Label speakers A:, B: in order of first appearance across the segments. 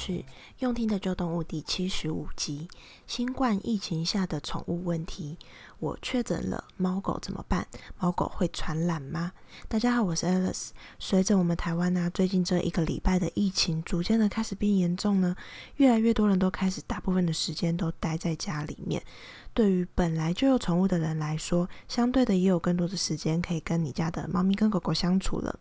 A: 是用听的旧动物第七十五集：新冠疫情下的宠物问题。我确诊了，猫狗怎么办？猫狗会传染吗？大家好，我是 Alice。随着我们台湾呢、最近这一个礼拜的疫情逐渐的开始变严重呢，越来越多人都开始大部分的时间都待在家里面。对于本来就有宠物的人来说，相对的也有更多的时间可以跟你家的猫咪跟狗狗相处了。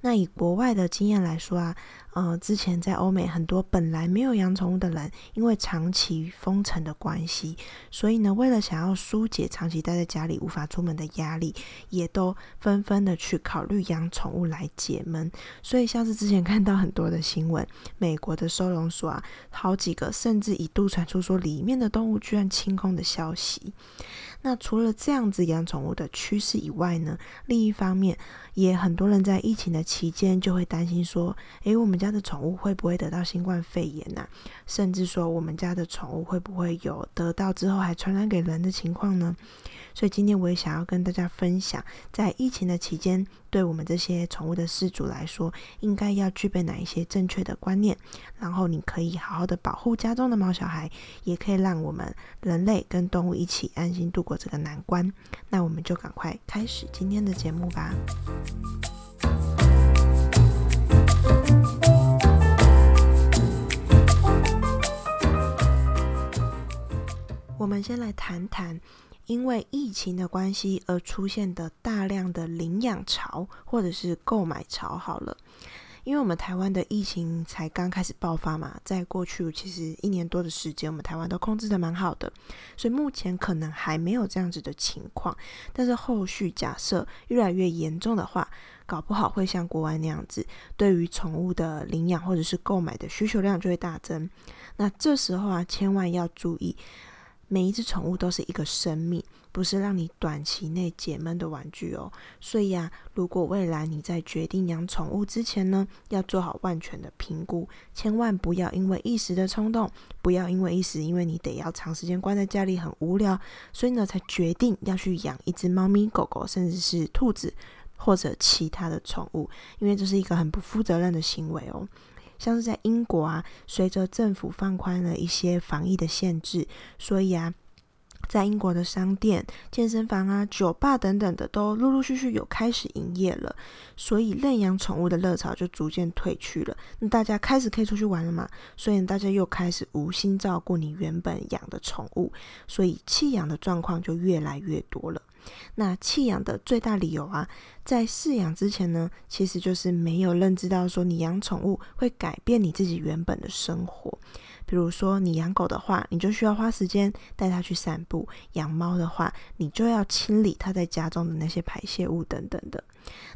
A: 那以国外的经验来说啊，呃，之前在欧美很多本来没有养宠物的人，因为长期封城的关系，所以呢，为了想要疏解长期待在家里无法出门的压力，也都纷纷的去考虑养宠物来解闷。所以像是之前看到很多的新闻，美国的收容所啊，好几个甚至一度传出说里面的动物居然清空的消息。那除了这样子养宠物的趋势以外呢，另一方面，也很多人在疫情的期间就会担心说，诶，我们家的宠物会不会得到新冠肺炎呐？甚至说，我们家的宠物会不会有得到之后还传染给人的情况呢？所以今天我也想要跟大家分享，在疫情的期间，对我们这些宠物的饲主来说，应该要具备哪一些正确的观念，然后你可以好好的保护家中的猫小孩，也可以让我们人类跟动物一起安心度过这个难关。那我们就赶快开始今天的节目吧。我们先来谈谈。因为疫情的关系而出现的大量的领养潮或者是购买潮，好了，因为我们台湾的疫情才刚开始爆发嘛，在过去其实一年多的时间，我们台湾都控制得蛮好的，所以目前可能还没有这样子的情况。但是后续假设越来越严重的话，搞不好会像国外那样子，对于宠物的领养或者是购买的需求量就会大增。那这时候啊，千万要注意。每一只宠物都是一个生命，不是让你短期内解闷的玩具哦。所以啊，如果未来你在决定养宠物之前呢，要做好万全的评估，千万不要因为一时的冲动，不要因为一时因为你得要长时间关在家里很无聊，所以呢才决定要去养一只猫咪、狗狗，甚至是兔子或者其他的宠物，因为这是一个很不负责任的行为哦。像是在英国啊，随着政府放宽了一些防疫的限制，所以啊，在英国的商店、健身房啊、酒吧等等的都陆陆续续有开始营业了，所以认养宠物的热潮就逐渐退去了。那大家开始可以出去玩了嘛？所以大家又开始无心照顾你原本养的宠物，所以弃养的状况就越来越多了。那弃养的最大理由啊，在饲养之前呢，其实就是没有认知到说你养宠物会改变你自己原本的生活。比如说你养狗的话，你就需要花时间带它去散步；养猫的话，你就要清理它在家中的那些排泄物等等的。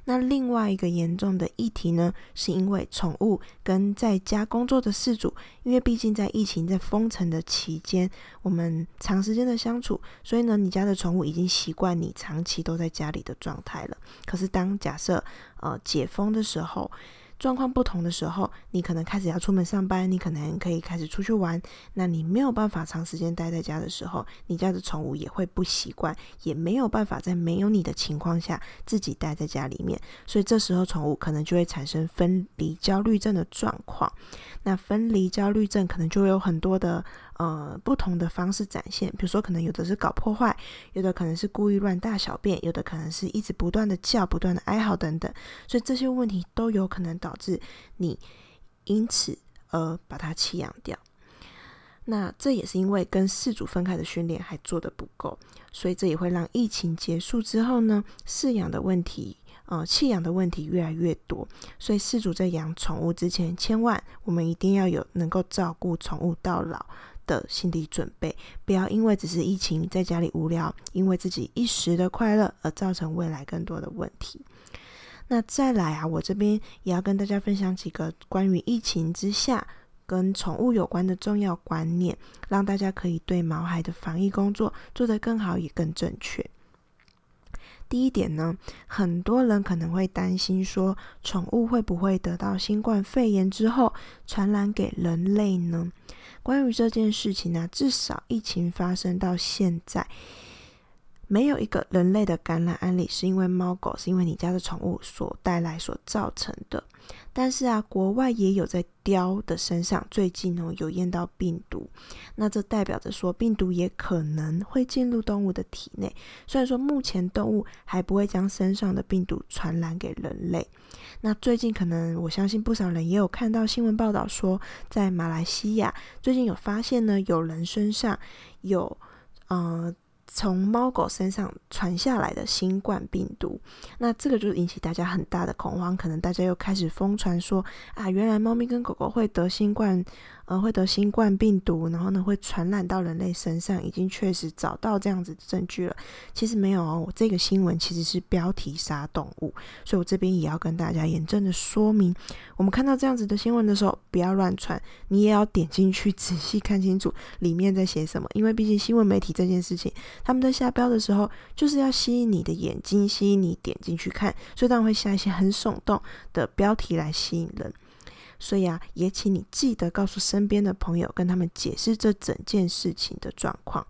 A: 那另外一个严重的议题呢，是因为宠物跟在家工作的饲主，因为毕竟在疫情在封城的期间，我们长时间的相处，所以呢，你家的宠物已经习惯你长期都在家里的状态了。可是当假设呃解封的时候，状况不同的时候，你可能开始要出门上班，你可能可以开始出去玩。那你没有办法长时间待在家的时候，你家的宠物也会不习惯，也没有办法在没有你的情况下自己待在家里面。所以这时候宠物可能就会产生分离焦虑症的状况。那分离焦虑症可能就会有很多的。呃，不同的方式展现，比如说可能有的是搞破坏，有的可能是故意乱大小便，有的可能是一直不断的叫、不断的哀嚎等等，所以这些问题都有可能导致你因此而把它弃养掉。那这也是因为跟饲主分开的训练还做得不够，所以这也会让疫情结束之后呢，饲养的问题，呃，弃养的问题越来越多。所以饲主在养宠物之前，千万我们一定要有能够照顾宠物到老的心理准备，不要因为只是疫情在家里无聊，因为自己一时的快乐而造成未来更多的问题。那再来啊，我这边也要跟大家分享几个关于疫情之下跟宠物有关的重要观念，让大家可以对毛孩的防疫工作做得更好也更正确。第一点呢，很多人可能会担心说，宠物会不会得到新冠肺炎之后传染给人类呢？关于这件事情呢，至少疫情发生到现在，没有一个人类的感染案例是因为猫狗，是因为你家的宠物所带来所造成的。但是啊，国外也有在貂的身上最近哦有验到病毒，那这代表着说病毒也可能会进入动物的体内。虽然说目前动物还不会将身上的病毒传染给人类，那最近可能我相信不少人也有看到新闻报道说，在马来西亚最近有发现呢，有人身上有呃。从猫狗身上传下来的新冠病毒，那这个就引起大家很大的恐慌，可能大家又开始疯传说啊，原来猫咪跟狗狗会得新冠。呃，会得新冠病毒，然后呢会传染到人类身上，已经确实找到这样子的证据了。其实没有哦，我这个新闻其实是标题杀动物，所以我这边也要跟大家严正的说明，我们看到这样子的新闻的时候，不要乱传，你也要点进去仔细看清楚里面在写什么，因为毕竟新闻媒体这件事情，他们在下标的时候就是要吸引你的眼睛，吸引你点进去看，所以当然会下一些很耸动的标题来吸引人。所以啊，也请你记得告诉身边的朋友，跟他们解释这整件事情的状况。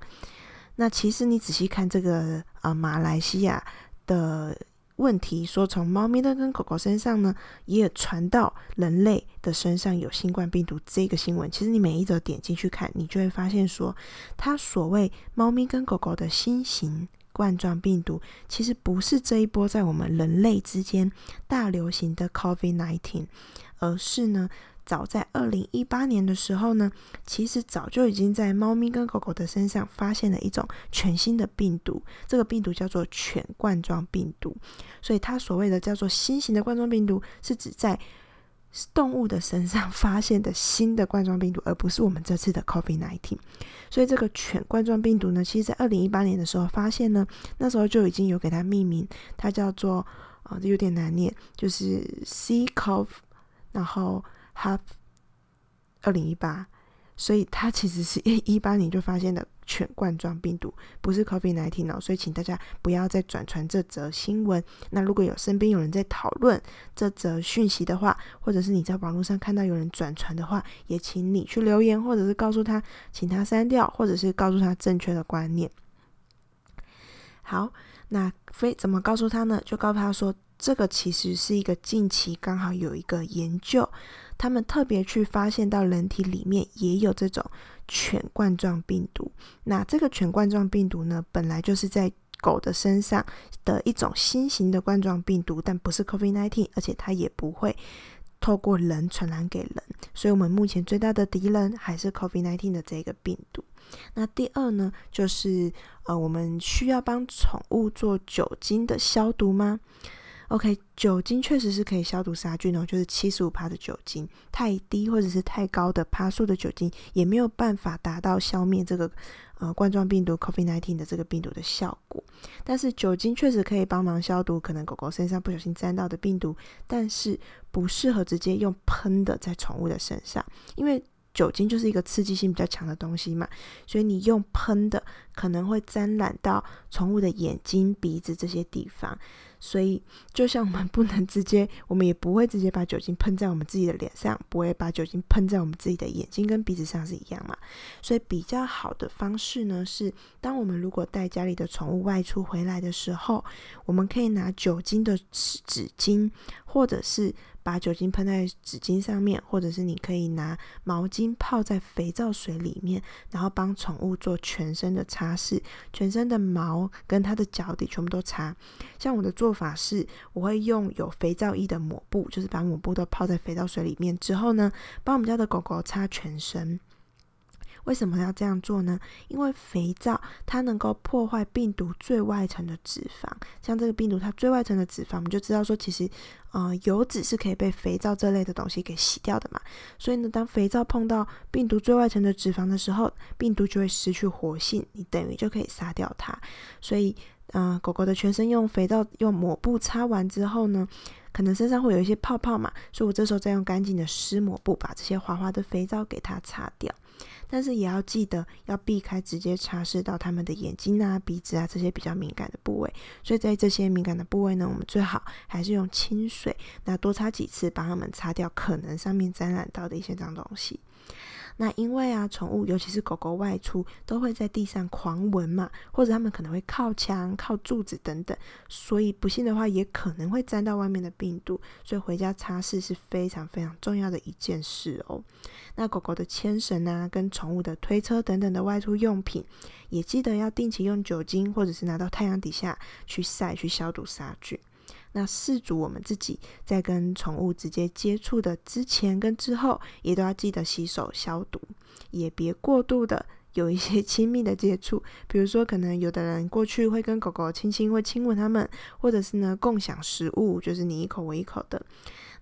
A: 那其实你仔细看这个啊、呃，马来西亚的问题，说从猫咪的跟狗狗身上呢，也传到人类的身上有新冠病毒这个新闻。其实你每一则点进去看，你就会发现说，它所谓猫咪跟狗狗的新型冠状病毒，其实不是这一波在我们人类之间大流行的 COVID-19。而是呢，早在二零一八年的时候呢，其实早就已经在猫咪跟狗狗的身上发现了一种全新的病毒，这个病毒叫做犬冠状病毒。所以它所谓的叫做新型的冠状病毒，是指在动物的身上 发现的新的冠状病毒，而不是我们这次的 COVID-19。所以这个犬冠状病毒呢，其实在二零一八年的时候发现呢，那时候就已经有给它命名，它叫做啊，这、有点难念，就是 C-CoV。然后它二零一八，所以它其实是一八年就发现的犬冠状病毒，不是 COVID nineteen 哦。所以请大家不要再转传这则新闻。那如果有身边有人在讨论这则讯息的话，或者是你在网络上看到有人转传的话，也请你去留言，或者是告诉他，请他删掉，或者是告诉他正确的观念。好，那非怎么告诉他呢？就告诉他说。这个其实是一个近期刚好有一个研究，他们特别去发现到人体里面也有这种犬冠状病毒。那这个犬冠状病毒呢，本来就是在狗的身上的一种新型的冠状病毒，但不是 COVID-19，而且它也不会透过人传染给人。所以，我们目前最大的敌人还是 COVID-19 的这个病毒。那第二呢，就是呃，我们需要帮宠物做酒精的消毒吗？OK，酒精确实是可以消毒杀菌哦，就是七十五帕的酒精，太低或者是太高的趴数的酒精也没有办法达到消灭这个呃冠状病毒 COVID-19 的这个病毒的效果。但是酒精确实可以帮忙消毒可能狗狗身上不小心沾到的病毒，但是不适合直接用喷的在宠物的身上，因为酒精就是一个刺激性比较强的东西嘛，所以你用喷的可能会沾染到宠物的眼睛、鼻子这些地方。所以，就像我们不能直接，我们也不会直接把酒精喷在我们自己的脸上，不会把酒精喷在我们自己的眼睛跟鼻子上是一样嘛。所以，比较好的方式呢，是当我们如果带家里的宠物外出回来的时候，我们可以拿酒精的纸纸巾，或者是。把酒精喷在纸巾上面，或者是你可以拿毛巾泡在肥皂水里面，然后帮宠物做全身的擦拭，全身的毛跟它的脚底全部都擦。像我的做法是，我会用有肥皂液的抹布，就是把抹布都泡在肥皂水里面之后呢，帮我们家的狗狗擦全身。为什么要这样做呢？因为肥皂它能够破坏病毒最外层的脂肪，像这个病毒它最外层的脂肪，我们就知道说，其实，呃，油脂是可以被肥皂这类的东西给洗掉的嘛。所以呢，当肥皂碰到病毒最外层的脂肪的时候，病毒就会失去活性，你等于就可以杀掉它。所以，嗯、狗狗的全身用肥皂用抹布擦完之后呢，可能身上会有一些泡泡嘛，所以我这时候再用干净的湿抹布把这些滑滑的肥皂给它擦掉。但是也要记得要避开直接擦拭到他们的眼睛啊、鼻子啊这些比较敏感的部位。所以在这些敏感的部位呢，我们最好还是用清水，那多擦几次，帮他们擦掉可能上面沾染到的一些脏东西。那因为啊，宠物尤其是狗狗外出都会在地上狂闻嘛，或者它们可能会靠墙、靠柱子等等，所以不幸的话也可能会沾到外面的病毒，所以回家擦拭是非常非常重要的一件事哦。那狗狗的牵绳啊，跟宠物的推车等等的外出用品，也记得要定期用酒精或者是拿到太阳底下去晒、去消毒杀菌。那四组我们自己在跟宠物直接接触的之前跟之后，也都要记得洗手消毒，也别过度的 有一些亲密的接触，比如说可能有的人过去会跟狗狗亲亲，会亲吻它们，或者是呢共享食物，就是你一口我一口的。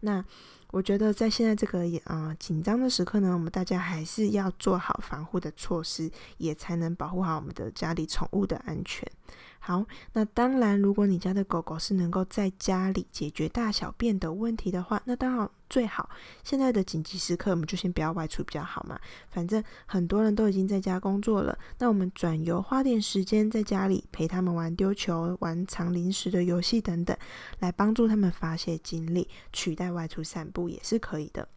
A: 那我觉得在现在这个啊紧张的时刻呢，我们大家还是要做好防护的措施，也才能保护好我们的家里宠物的安全。好，那当然，如果你家的狗狗是能够在家里解决大小便的问题的话，那当然最好。现在的紧急时刻，我们就先不要外出比较好嘛。反正很多人都已经在家工作了，那我们转游花点时间在家里陪他们玩丢球、玩藏零食的游戏等等，来帮助他们发泄精力，取代外出散步也是可以的。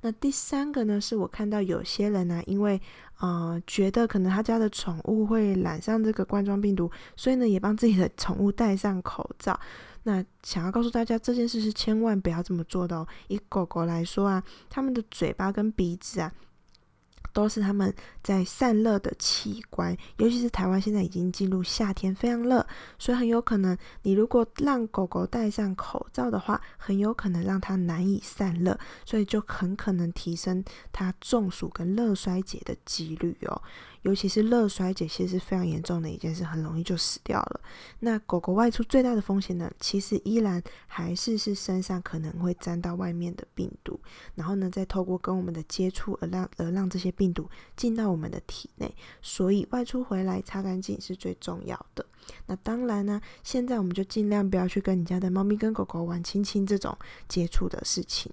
A: 那第三个呢，是我看到有些人呢、因为呃觉得可能他家的宠物会染上这个冠状病毒，所以呢也帮自己的宠物戴上口罩。那想要告诉大家，这件事是千万不要这么做的哦。以狗狗来说啊，它们的嘴巴跟鼻子啊。都是他们在散热的器官，尤其是台湾现在已经进入夏天，非常热，所以很有可能你如果让狗狗戴上口罩的话，很有可能让它难以散热，所以就很可能提升它中暑跟热衰竭的几率哦。尤其是热衰竭，其实是非常严重的一件事，很容易就死掉了。那狗狗外出最大的风险呢，其实依然还是是身上可能会沾到外面的病毒，然后呢，再透过跟我们的接触而让而让这些病毒进到我们的体内。所以外出回来擦干净是最重要的。那当然呢，现在我们就尽量不要去跟你家的猫咪跟狗狗玩亲亲这种接触的事情。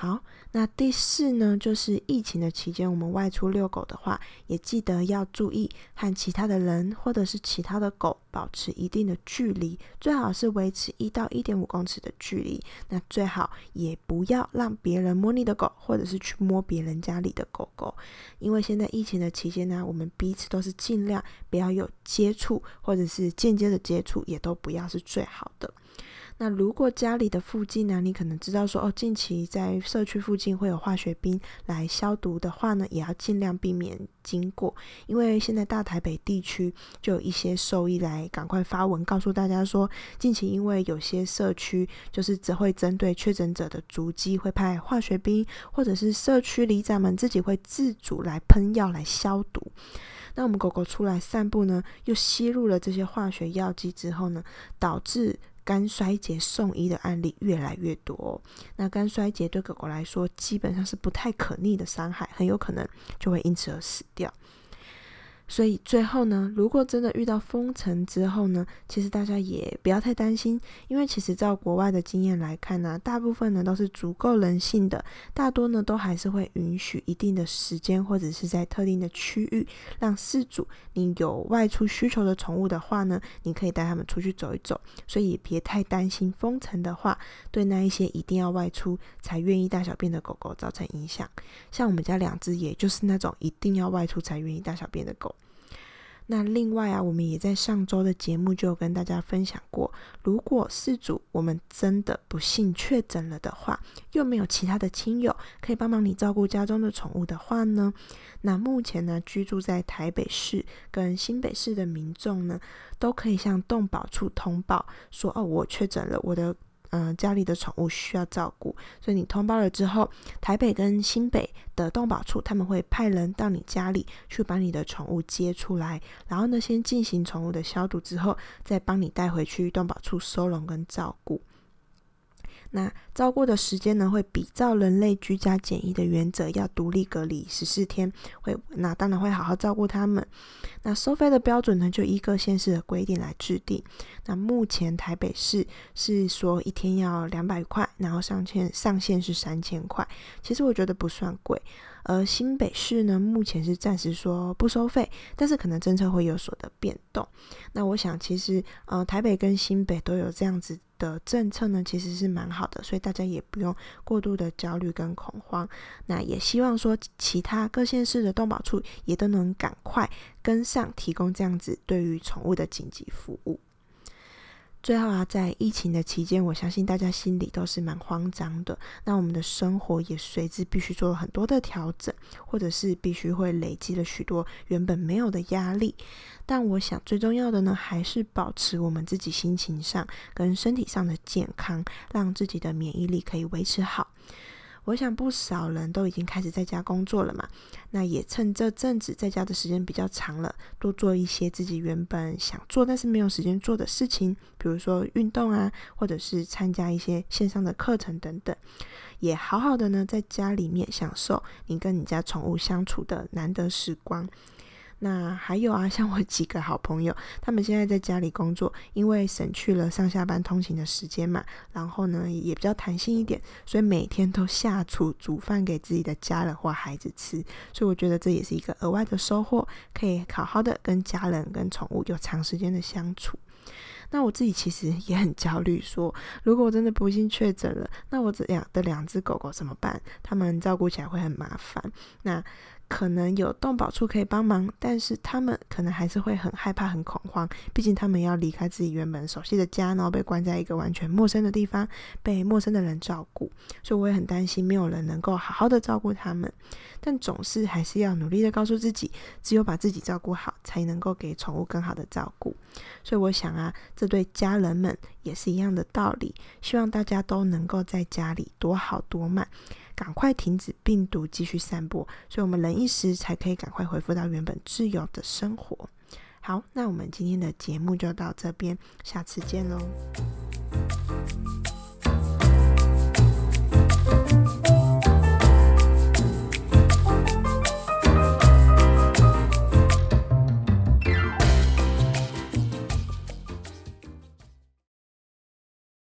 A: 好，那第四呢，就是疫情的期间，我们外出遛狗的话，也记得要注意和其他的人或者是其他的狗保持一定的距离，最好是维持一到一点五公尺的距离。那最好也不要让别人摸你的狗，或者是去摸别人家里的狗狗，因为现在疫情的期间呢，我们彼此都是尽量不要有接触，或者是间接的接触，也都不要是最好的。那如果家里的附近呢，你可能知道说哦，近期在社区附近会有化学兵来消毒的话呢，也要尽量避免经过，因为现在大台北地区就有一些兽医来赶快发文告诉大家说，近期因为有些社区就是只会针对确诊者的足迹会派化学兵，或者是社区里长们自己会自主来喷药来消毒。那我们狗狗出来散步呢，又吸入了这些化学药剂之后呢，导致。肝衰竭送医的案例越来越多，那肝衰竭对狗狗来说基本上是不太可逆的伤害，很有可能就会因此而死掉。所以最后呢，如果真的遇到封城之后呢，其实大家也不要太担心，因为其实照国外的经验来看呢，大部分呢都是足够人性的，大多呢都还是会允许一定的时间或者是在特定的区域，让饲主你有外出需求的宠物的话呢，你可以带他们出去走一走，所以也别太担心封城的话，对那一些一定要外出才愿意大小便的狗狗造成影响。像我们家两只，也就是那种一定要外出才愿意大小便的狗。那另外啊，我们也在上周的节目就跟大家分享过，如果事主我们真的不幸确诊了的话，又没有其他的亲友可以帮忙你照顾家中的宠物的话呢，那目前呢，居住在台北市跟新北市的民众呢，都可以向动保处通报说，哦，我确诊了，我的。嗯、家里的宠物需要照顾，所以你通报了之后，台北跟新北的动保处他们会派人到你家里去把你的宠物接出来，然后呢，先进行宠物的消毒之后，再帮你带回去动保处收容跟照顾。那照顾的时间呢，会比照人类居家检疫的原则，要独立隔离十四天。会，那当然会好好照顾他们。那收费的标准呢，就依各县市的规定来制定。那目前台北市是说一天要两百块，然后上限上限是三千块。其实我觉得不算贵。而新北市呢，目前是暂时说不收费，但是可能政策会有所的变动。那我想，其实呃，台北跟新北都有这样子的政策呢，其实是蛮好的，所以大家也不用过度的焦虑跟恐慌。那也希望说，其他各县市的动保处也都能赶快跟上，提供这样子对于宠物的紧急服务。最后啊，在疫情的期间，我相信大家心里都是蛮慌张的。那我们的生活也随之必须做了很多的调整，或者是必须会累积了许多原本没有的压力。但我想最重要的呢，还是保持我们自己心情上跟身体上的健康，让自己的免疫力可以维持好。我想不少人都已经开始在家工作了嘛，那也趁这阵子在家的时间比较长了，多做一些自己原本想做但是没有时间做的事情，比如说运动啊，或者是参加一些线上的课程等等，也好好的呢，在家里面享受你跟你家宠物相处的难得时光。那还有啊，像我几个好朋友，他们现在在家里工作，因为省去了上下班通勤的时间嘛，然后呢也比较弹性一点，所以每天都下厨煮饭给自己的家人或孩子吃，所以我觉得这也是一个额外的收获，可以好好的跟家人跟宠物有长时间的相处。那我自己其实也很焦虑，说如果我真的不幸确诊了，那我这两的两只狗狗怎么办？他们照顾起来会很麻烦。那可能有动保处可以帮忙，但是他们可能还是会很害怕、很恐慌。毕竟他们要离开自己原本熟悉的家，然后被关在一个完全陌生的地方，被陌生的人照顾，所以我也很担心没有人能够好好的照顾他们。但总是还是要努力的告诉自己，只有把自己照顾好，才能够给宠物更好的照顾。所以我想啊，这对家人们也是一样的道理。希望大家都能够在家里多好多慢。赶快停止病毒继续散播，所以我们忍一时才可以赶快恢复到原本自由的生活。好，那我们今天的节目就到这边，下次见喽。